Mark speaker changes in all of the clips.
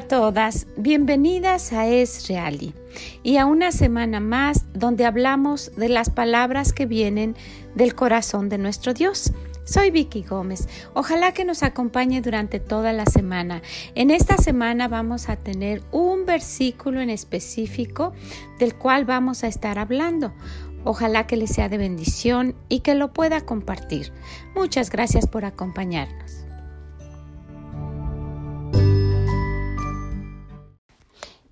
Speaker 1: todas, bienvenidas a Es Reali y a una semana más donde hablamos de las palabras que vienen del corazón de nuestro Dios. Soy Vicky Gómez. Ojalá que nos acompañe durante toda la semana. En esta semana vamos a tener un versículo en específico del cual vamos a estar hablando. Ojalá que le sea de bendición y que lo pueda compartir. Muchas gracias por acompañarnos.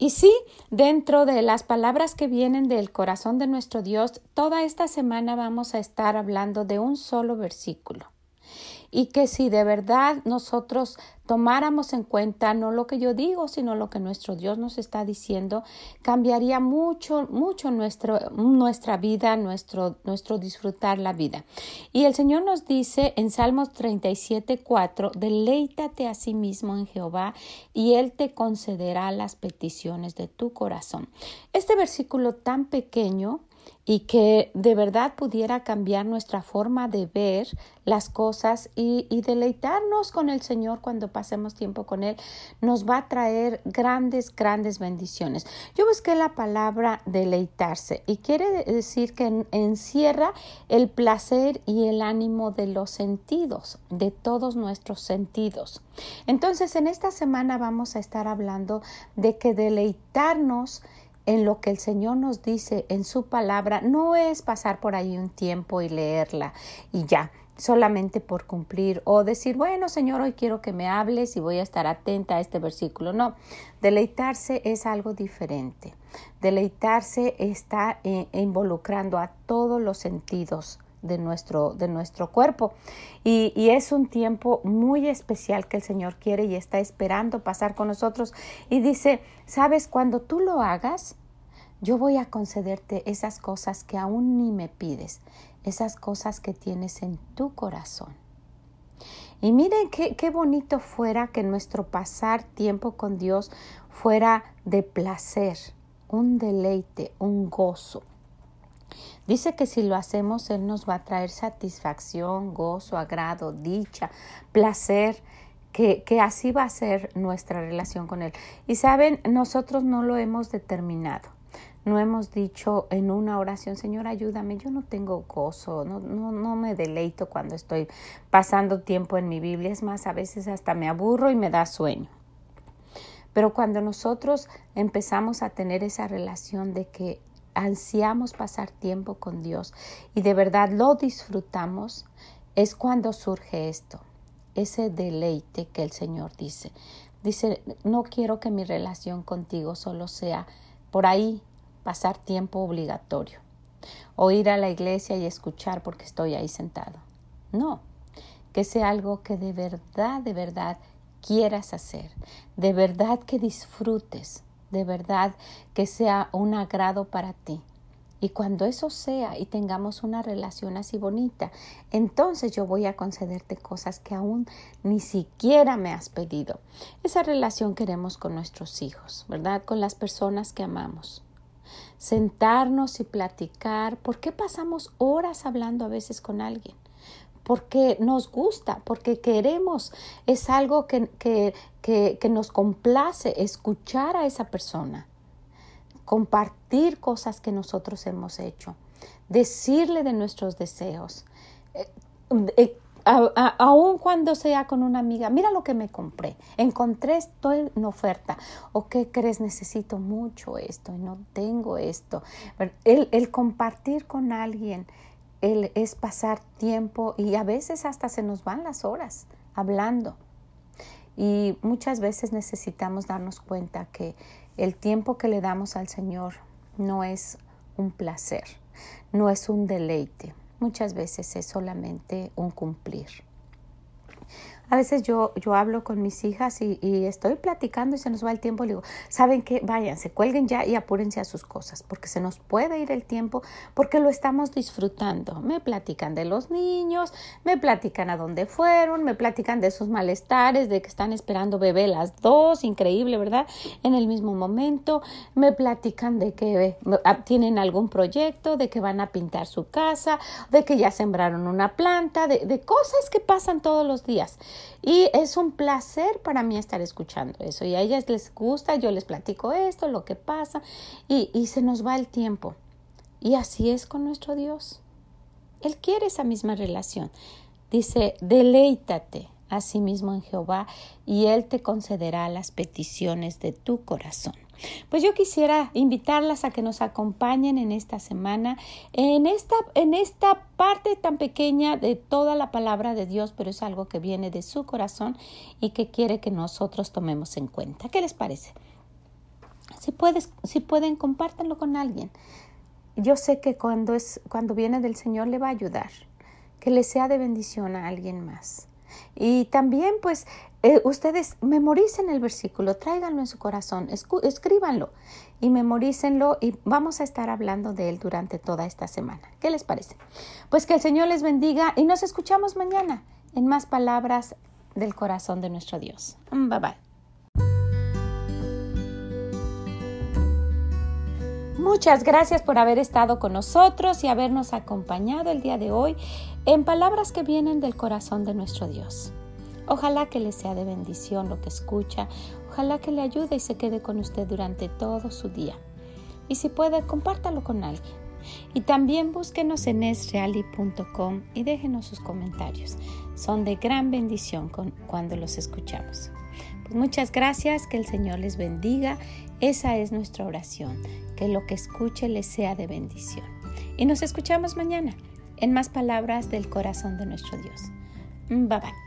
Speaker 1: Y sí, dentro de las palabras que vienen del corazón de nuestro Dios, toda esta semana vamos a estar hablando de un solo versículo y que si de verdad nosotros tomáramos en cuenta no lo que yo digo, sino lo que nuestro Dios nos está diciendo, cambiaría mucho, mucho nuestro, nuestra vida, nuestro, nuestro disfrutar la vida. Y el Señor nos dice en Salmos 37, 4, deleítate a sí mismo en Jehová y Él te concederá las peticiones de tu corazón. Este versículo tan pequeño, y que de verdad pudiera cambiar nuestra forma de ver las cosas y, deleitarnos con el Señor cuando pasemos tiempo con Él, nos va a traer grandes, grandes bendiciones. Yo busqué la palabra deleitarse y quiere decir que encierra el placer y el ánimo de los sentidos, de todos nuestros sentidos. Entonces, en esta semana vamos a estar hablando de que deleitarnos en lo que el Señor nos dice en su palabra no es pasar por ahí un tiempo y leerla y ya, solamente por cumplir o decir, bueno, Señor, hoy quiero que me hables y voy a estar atenta a este versículo. No, deleitarse es algo diferente. Deleitarse está eh, involucrando a todos los sentidos de nuestro, de nuestro cuerpo. Y, y, es un tiempo muy especial que el Señor quiere y está esperando pasar con nosotros. Y dice, sabes, cuando tú lo hagas, yo voy a concederte esas cosas que aún ni me pides, esas cosas que tienes en tu corazón. Y miren qué, qué bonito fuera que nuestro pasar tiempo con Dios fuera de placer, un deleite, un gozo. Dice que si lo hacemos, Él nos va a traer satisfacción, gozo, agrado, dicha, placer, que, que, así va a ser nuestra relación con Él. Y saben, nosotros no lo hemos determinado. No hemos dicho en una oración, Señor, ayúdame, yo no tengo gozo, no, no, no me deleito cuando estoy pasando tiempo en mi Biblia. Es más, a veces hasta me aburro y me da sueño. Pero cuando nosotros empezamos a tener esa relación de que ansiamos pasar tiempo con Dios y de verdad lo disfrutamos, es cuando surge esto, ese deleite que el Señor dice. Dice, no quiero que mi relación contigo solo sea por ahí pasar tiempo obligatorio o ir a la iglesia y escuchar porque estoy ahí sentado. No, que sea algo que de verdad, de verdad quieras hacer, de verdad que disfrutes, de verdad que sea un agrado para ti. Y cuando eso sea y tengamos una relación así bonita, entonces yo voy a concederte cosas que aún ni siquiera me has pedido. Esa relación queremos con nuestros hijos, ¿verdad? Con las personas que amamos. Sentarnos y platicar. ¿Por qué pasamos horas hablando a veces con alguien? porque nos gusta, porque queremos, es algo que, que, que, nos complace escuchar a esa persona, compartir cosas que nosotros hemos hecho, decirle de nuestros deseos. Eh, eh, aun cuando sea con una amiga, mira lo que me compré, encontré esto en oferta, o qué crees, necesito mucho esto y no tengo esto. El, el compartir con alguien es pasar tiempo y a veces hasta se nos van las horas hablando. Y muchas veces necesitamos darnos cuenta que el tiempo que le damos al Señor no es un placer, no es un deleite, muchas veces es solamente un cumplir. A veces yo, yo hablo con mis hijas y, estoy platicando y se nos va el tiempo. Le digo, ¿saben qué? Váyanse, cuelguen ya y apúrense a sus cosas, porque se nos puede ir el tiempo, porque lo estamos disfrutando. Me platican de los niños, me platican a dónde fueron, me platican de sus malestares, de que están esperando bebé las dos, increíble, ¿verdad? En el mismo momento. Me platican de que ah, tienen algún proyecto, de que van a pintar su casa, de que ya sembraron una planta, de, de cosas que pasan todos los días. Y es un placer para mí estar escuchando eso. Y a ellas les gusta, yo les platico esto, lo que pasa, y, y se nos va el tiempo. Y así es con nuestro Dios. Él quiere esa misma relación. Dice, deleítate a sí mismo en Jehová y Él te concederá las peticiones de tu corazón. Pues yo quisiera invitarlas a que nos acompañen en esta semana, en esta, en esta parte tan pequeña de toda la palabra de Dios, pero es algo que viene de su corazón y que quiere que nosotros tomemos en cuenta. ¿Qué les parece? Si, puedes, si pueden, compártanlo con alguien. Yo sé que cuando, es, cuando viene del Señor le va a ayudar, que le sea de bendición a alguien más. Y también pues eh, ustedes memoricen el versículo, tráiganlo en su corazón, escríbanlo y memorícenlo y vamos a estar hablando de él durante toda esta semana. ¿Qué les parece? Pues que el Señor les bendiga y nos escuchamos mañana en más palabras del corazón de nuestro Dios. Bye bye. Muchas gracias por haber estado con nosotros y habernos acompañado el día de hoy en palabras que vienen del corazón de nuestro Dios. Ojalá que le sea de bendición lo que escucha, ojalá que le ayude y se quede con usted durante todo su día. Y si puede, compártalo con alguien. Y también búsquenos en esreali.com y déjenos sus comentarios. Son de gran bendición cuando los escuchamos. Pues muchas gracias, que el Señor les bendiga. Esa es nuestra oración, que lo que escuche les sea de bendición. Y nos escuchamos mañana en más palabras del corazón de nuestro Dios. Bye bye.